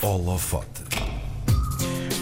Holofote.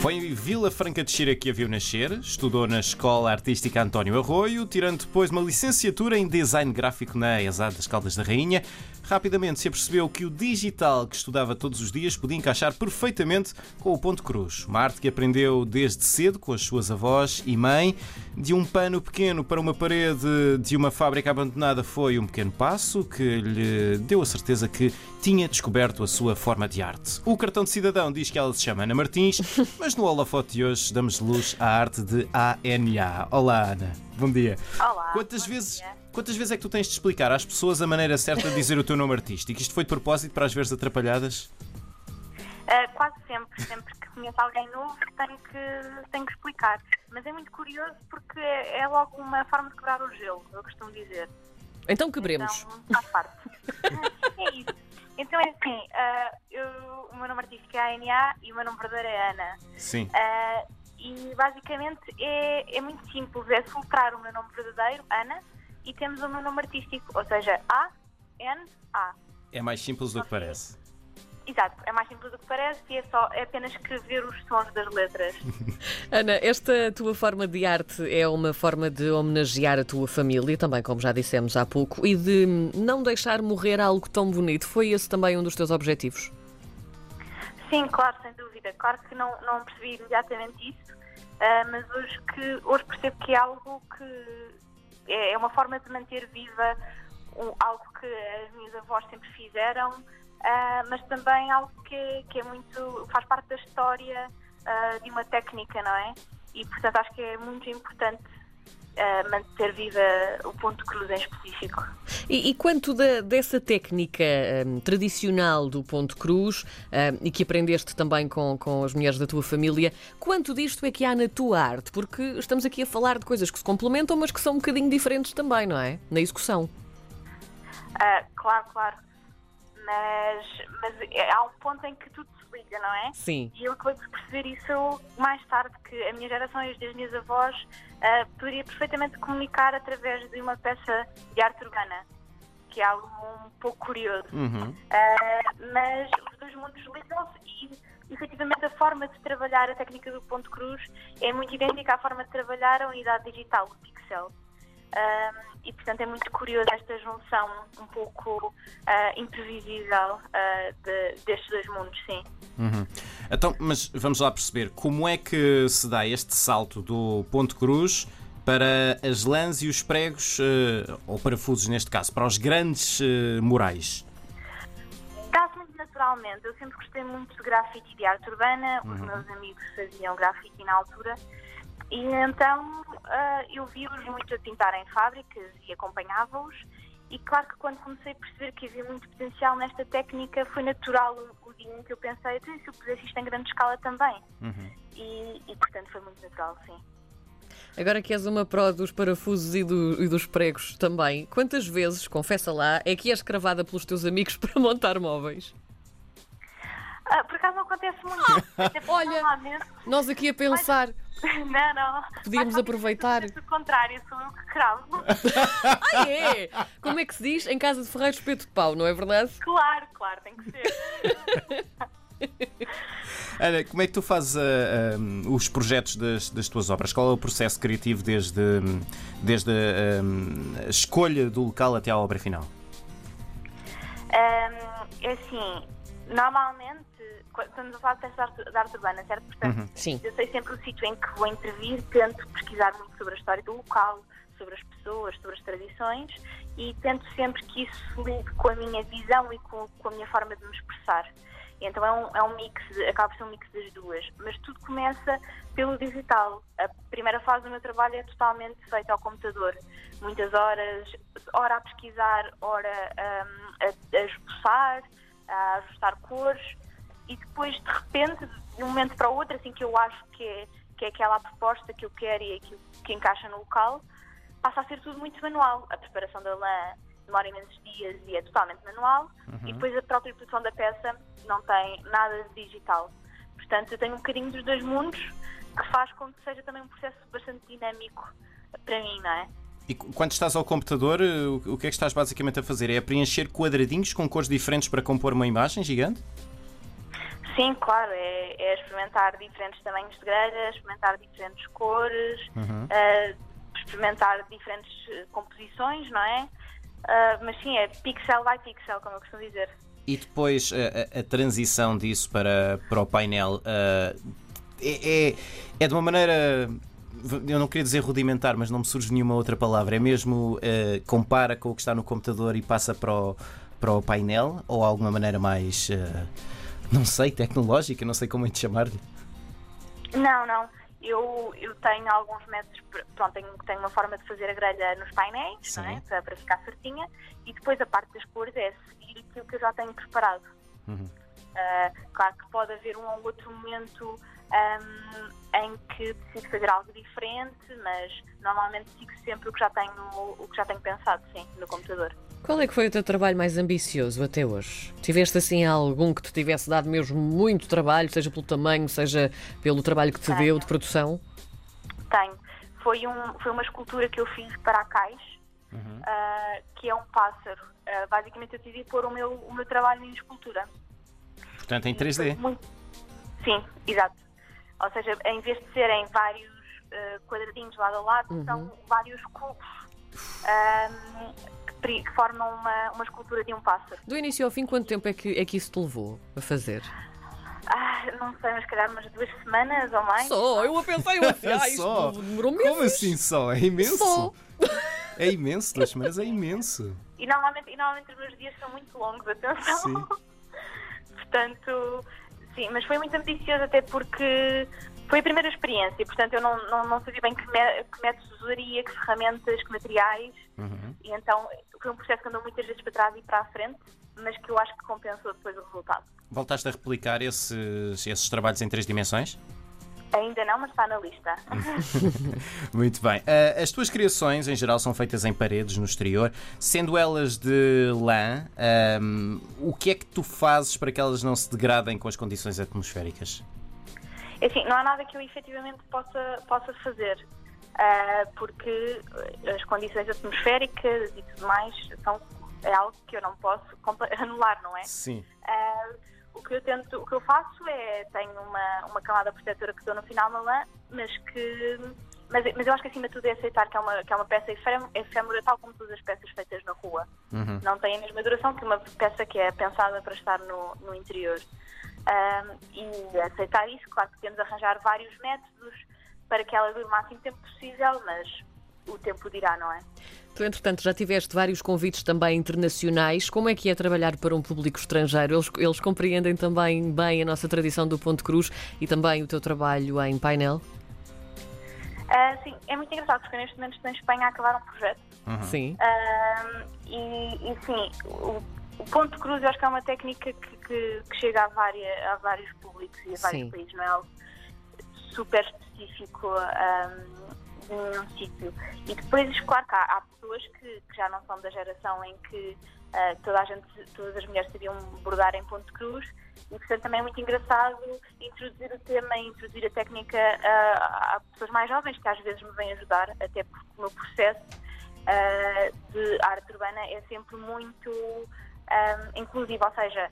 Foi em Vila Franca de Xira que a viu nascer, estudou na Escola Artística António Arroio, tirando depois uma licenciatura em Design Gráfico na ESAD das Caldas da Rainha. Rapidamente se apercebeu que o digital que estudava todos os dias podia encaixar perfeitamente com o ponto cruz. Uma arte que aprendeu desde cedo com as suas avós e mãe. De um pano pequeno para uma parede de uma fábrica abandonada foi um pequeno passo que lhe deu a certeza que tinha descoberto a sua forma de arte. O cartão de cidadão diz que ela se chama Ana Martins, mas no holofote de hoje damos luz à arte de ANA. Olá, Ana. Bom dia. Olá. Quantas bom vezes, dia. Quantas vezes é que tu tens de explicar às pessoas a maneira certa de dizer o teu nome artístico? Isto foi de propósito para as veres atrapalhadas? Ah, quase sempre, sempre que conheço alguém novo, tenho que, tenho que explicar. Mas é muito curioso porque é, é logo uma forma de quebrar o gelo, eu costumo dizer. Então quebremos. Então, faz parte. é isso. Então é assim, ah, eu- o meu nome artístico é ANA e o meu nome verdadeiro é Ana. Sim. Ah, e basicamente é, é muito simples, é filtrar o meu nome verdadeiro, Ana, e temos o meu nome artístico, ou seja, A-N-A. É mais simples do que parece. Exato, é mais simples do que parece e é, só, é apenas escrever os sons das letras. Ana, esta tua forma de arte é uma forma de homenagear a tua família, também como já dissemos há pouco, e de não deixar morrer algo tão bonito. Foi esse também um dos teus objetivos? Sim, claro, sem dúvida. Claro que não, não percebi imediatamente isso, ah, mas hoje, que, hoje percebo que é algo que é, é uma forma de manter viva algo que as minhas avós sempre fizeram, ah, mas também algo que, que é muito. faz parte da história ah, de uma técnica, não é? E portanto acho que é muito importante manter viva o ponto cruz em específico. E, e quanto da- dessa técnica hum, tradicional do ponto cruz hum, e que aprendeste também com, com as mulheres da tua família, quanto disto é que há na tua arte? Porque estamos aqui a falar de coisas que se complementam, mas que são um bocadinho diferentes também, não é? Na execução. Ah, claro, claro. Mas, mas é- há um ponto em que tudo liga, não é? Sim. E eu acabei por perceber isso mais tarde, que a minha geração e as das minhas avós ah, poderia perfeitamente comunicar através de uma peça de arte urbana, que é algo um pouco curioso. Uhum. Ah, mas os dois mundos ligam-se e, efetivamente, a forma de trabalhar a técnica do ponto cruz é muito idêntica à forma de trabalhar a unidade digital, o pixel. Ah, e, portanto, é muito curioso esta junção um pouco ah, imprevisível ah, de- destes dois mundos, sim. Uhum. Então, mas vamos lá perceber como é que se dá este salto do ponto cruz para as lãs e os pregos, eh, ou parafusos neste caso, para os grandes murais. Dá-se muito naturalmente. Eu sempre gostei muito de grafite e de arte urbana. Os meus amigos faziam grafite na altura. E então ah, eu vi-os muito a pintar em fábricas e acompanhava-os. E claro que quando comecei a perceber que havia muito potencial nesta técnica, foi natural o, o dia em que eu pensei, "Então, e se eu pudesse isto em grande escala também. Uhum. E, e, portanto foi muito natural, sim. Agora que és uma pró dos parafusos e, do- e dos pregos também, quantas vezes, confessa lá, é que és cravada pelos teus amigos para montar móveis? Ah, por acaso não acontece muito. Olha. Nós aqui a pensar. Não, não. Podíamos Mas, aproveitar. O contrário, sou eu que cravo. Ah, é? Como é que se diz? Em casa de ferreiro espeto de pau, não é verdade? Claro, claro, tem que ser. Ana, como é que tu fazes ah, ah, os projetos das, das tuas obras? Qual é o processo criativo desde, desde ah, a escolha do local até à obra final? Ahm, é assim, normalmente, estamos a falar de peças de arte, urbana, certo? Portanto, Sim. eu sei sempre o sítio em que vou intervir, tento pesquisar muito sobre a história do local, sobre as pessoas, sobre as tradições e tento sempre que isso ligue com a minha visão e com, com a minha forma de me expressar. Então é um, é um mix, acaba por ser um mix das duas. Mas tudo começa pelo digital. A primeira fase do meu trabalho é totalmente feita ao computador. Muitas horas, hora a pesquisar, hora hum, a, a esboçar, a ajustar cores e depois, de repente, de um momento para o outro, assim que eu acho que é, que é aquela a proposta que eu quero e aquilo que encaixa no local, passa a ser tudo muito manual. A preparação da lã demora imensos dias e é totalmente manual e depois a própria produção da peça não tem nada de digital. Portanto, eu tenho um bocadinho dos dois mundos que faz com que seja também um processo bastante dinâmico para mim, não é? E quando estás ao computador, eh, o que é que estás basicamente a fazer? É preencher quadradinhos com cores diferentes para compor uma imagem gigante? Sim, claro, é, é experimentar diferentes tamanhos de grelha, experimentar diferentes cores, Uhum. eh, experimentar diferentes eh, composições, não é? Ah, mas sim, é pixel by pixel, como eu costumo dizer. E depois a, a- transição disso para, para o painel ah, é, é, é de uma maneira. Eu não queria dizer rudimentar, mas não me surge nenhuma outra palavra. É mesmo ah, compara com o que está no computador e passa para o, para o painel? Ou alguma maneira mais. ah, não sei, tecnológica, não sei como é de chamar-lhe. Não, não. Eu, eu tenho alguns métodos, pr- pronto, tenho, tenho uma forma de fazer a grelha nos painéis, não é? Sim. para, para ficar certinha, e depois a parte das cores é seguir aquilo que eu já tenho preparado. Uhum. Ah, claro que pode haver um ou outro momento ahm, em que decido fazer algo diferente, mas normalmente sigo sempre o que já tenho, o que já tenho pensado, sim, no computador. Qual é que foi o teu trabalho mais ambicioso até hoje? Tiveste assim algum que te tivesse dado mesmo muito trabalho, seja pelo tamanho, seja pelo trabalho que te Tenho. deu de produção? Tenho. Foi, um, foi uma escultura que eu fiz para a caixa, Uhum. ah, que é um pássaro. Ah, basicamente eu decidi pôr o meu, o meu trabalho em escultura. Portanto, em 3D. Muito- Sim, exato. Ou seja, em vez de serem vários ah, quadradinhos lado a lado, são vários cubos ahm, que, formam uma, uma escultura de um pássaro. Do início ao fim, quanto tempo é que, é que isso te levou a fazer? Ah, não sei, mas calhar umas duas semanas ou mais. Só, eu a pensar, eu assim, ah, Só? isto demorou meses. Como assim só? É imenso? Só. É imenso, duas semanas é imenso. E normalmente, e normalmente os meus dias são muito longos, atenção. Sim. portanto, sim, mas foi muito ambicioso até porque foi a primeira experiência, portanto eu não, não, não sabia bem que, me, que métodos usaria, que ferramentas, que materiais, Uhum. e então foi um processo que andou muitas vezes para trás e para a frente, mas que eu acho que compensou depois o resultado. Voltaste a replicar esses, esses trabalhos em três dimensões? Ainda não, mas está na lista. Muito bem. Ah, as tuas criações, em geral, são feitas em paredes no exterior, sendo elas de lã, ahm, o que é que tu fazes para que elas não se degradem com as condições atmosféricas? É Assim, não há nada que eu efetivamente possa, possa fazer, ah, porque as condições atmosféricas e tudo mais são, é algo que eu não posso anular, não é? Sim. Ah, o que eu tento, o que eu faço é tenho uma, uma camada protetora que dou no final na lã, mas que mas, mas eu acho que acima de tudo é aceitar que é uma, que é uma peça efêmera tal como todas as peças feitas na rua. Uhum. Não tem a mesma duração que uma peça que é pensada para estar no, no interior. Ah, e aceitar isso, claro que de arranjar vários métodos para que ela dure o máximo tempo possível, mas o tempo dirá, não é? Tu, entretanto, já tiveste vários convites também internacionais. Como é que é trabalhar para um público estrangeiro? Eles, eles compreendem também bem a nossa tradição do Ponto Cruz e também o teu trabalho em painel? Ah, sim, é muito engraçado porque neste momento estou em Espanha a acabar um projeto Sim. Ahm, e, e sim, o, o ponto de cruz eu acho que é uma técnica que, que- que chega a, várias, a vários públicos e a vários Sim. países, não é algo super específico ahm, de nenhum sítio. E depois, claro que há, há pessoas que, que já não são da geração em que ah, toda a gente, todas as mulheres sabiam bordar em ponto de cruz e portanto também é muito engraçado introduzir o tema e introduzir a técnica ah, a pessoas mais jovens que às vezes me vêm ajudar, até porque o meu processo ah, de arte urbana é sempre muito ah, inclusivo, ou seja,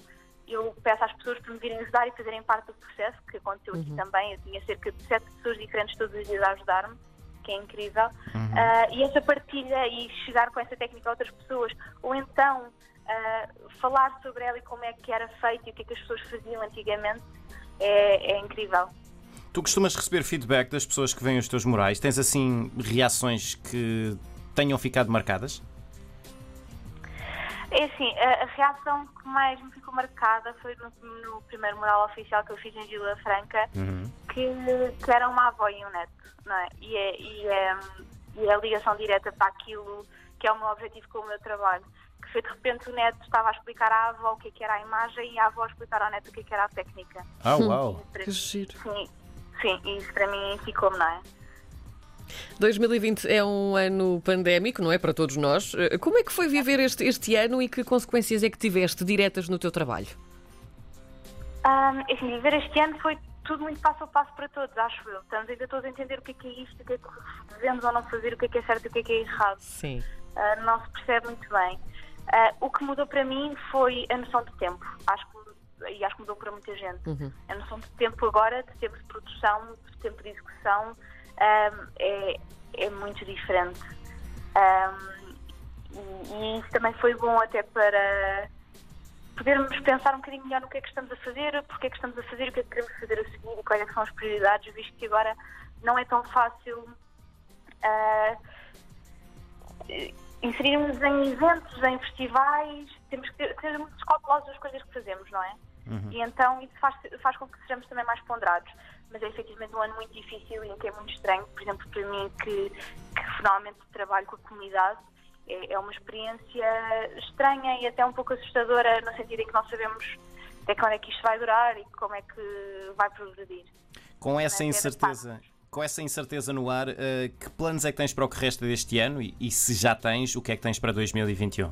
eu peço às pessoas para me virem ajudar e fazerem parte do processo, que aconteceu aqui também. Eu tinha cerca de sete pessoas diferentes todos os dias a ajudar-me, que é incrível. Ah, e essa partilha e chegar com essa técnica a outras pessoas, ou então ah, falar sobre ela e como é que era feito e o que é que as pessoas faziam antigamente, é, é incrível. Tu costumas receber feedback das pessoas que veem os teus murais? Tens assim reações que tenham ficado marcadas? É assim, a, a reação que mais me ficou marcada foi no, no primeiro mural oficial que eu fiz em Vila Franca, que, que era uma avó e um neto, não é? E é, e é, e é a ligação direta para aquilo que é o meu objetivo com o meu trabalho. Que foi de repente o neto estava a explicar à avó o que, é que era a imagem e a avó a explicar ao neto o que, é que era a técnica. Ah, uau! Para Que giro. Sim, sim, e isso para mim ficou-me, não é? 2020 é um ano pandémico, não é? Para todos nós. Eh, Como é que foi viver este, este ano e que consequências é que tiveste diretas no teu trabalho? Ahm, assim, viver este ano foi tudo muito passo a passo para todos, acho eu. Estamos ainda todos a entender o que é que é isto, o que é que devemos ou não fazer, o que é que é certo e o que é que é errado. Sim. Ah, não se percebe muito bem. Ah, o que mudou para mim foi a noção de tempo. Acho que e acho que mudou para muita gente. Uhum. A noção de tempo agora, de tempo de produção, de tempo de execução, um, é, é muito diferente. Um, e, e isso também foi bom até para podermos pensar um bocadinho melhor no que é que estamos a fazer, porque é que estamos a fazer, o que é que queremos fazer a seguir e quais é são as prioridades, visto que agora não é tão fácil uh, inserirmos em eventos, em festivais, temos que ser muito cautelosos das coisas que fazemos, não é? Uhum. E então isso faz, faz com que sejamos também mais ponderados. Mas é efetivamente um ano muito difícil e que é muito estranho, por exemplo, para mim, que, que finalmente trabalho com a comunidade. É, é uma experiência estranha e até um pouco assustadora, no sentido em que não sabemos até quando é que isto vai durar e como é que vai progredir. Com essa incerteza, com essa incerteza no ar, uh, que planos é que tens para o que resta deste ano e, e, se já tens, o que é que tens para 2021?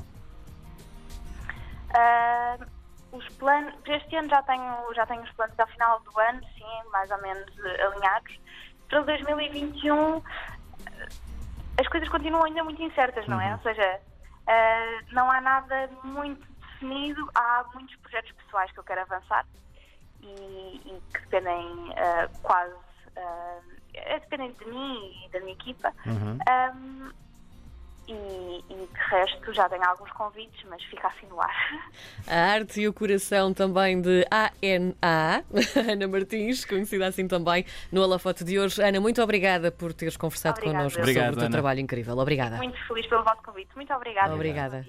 Os planos, para este ano já tenho, já tenho os planos ao final do ano, sim, mais ou menos uh, alinhados. Para 2021 as coisas continuam ainda muito incertas, não é? Uhum. Ou seja, uh, não há nada muito definido, há muitos projetos pessoais que eu quero avançar e, e que dependem uh, quase, uh, dependente de mim e da minha equipa. Uhum. Um, e, e de resto já tenho alguns convites, mas fica assim no ar. A arte e o coração também de ANA, Ana Martins, conhecida assim também no Alafote de hoje. Ana, muito obrigada por teres conversado obrigada. connosco obrigado, sobre o teu Ana. trabalho incrível. Obrigada. Muito feliz pelo vosso convite. Muito obrigada. Obrigada.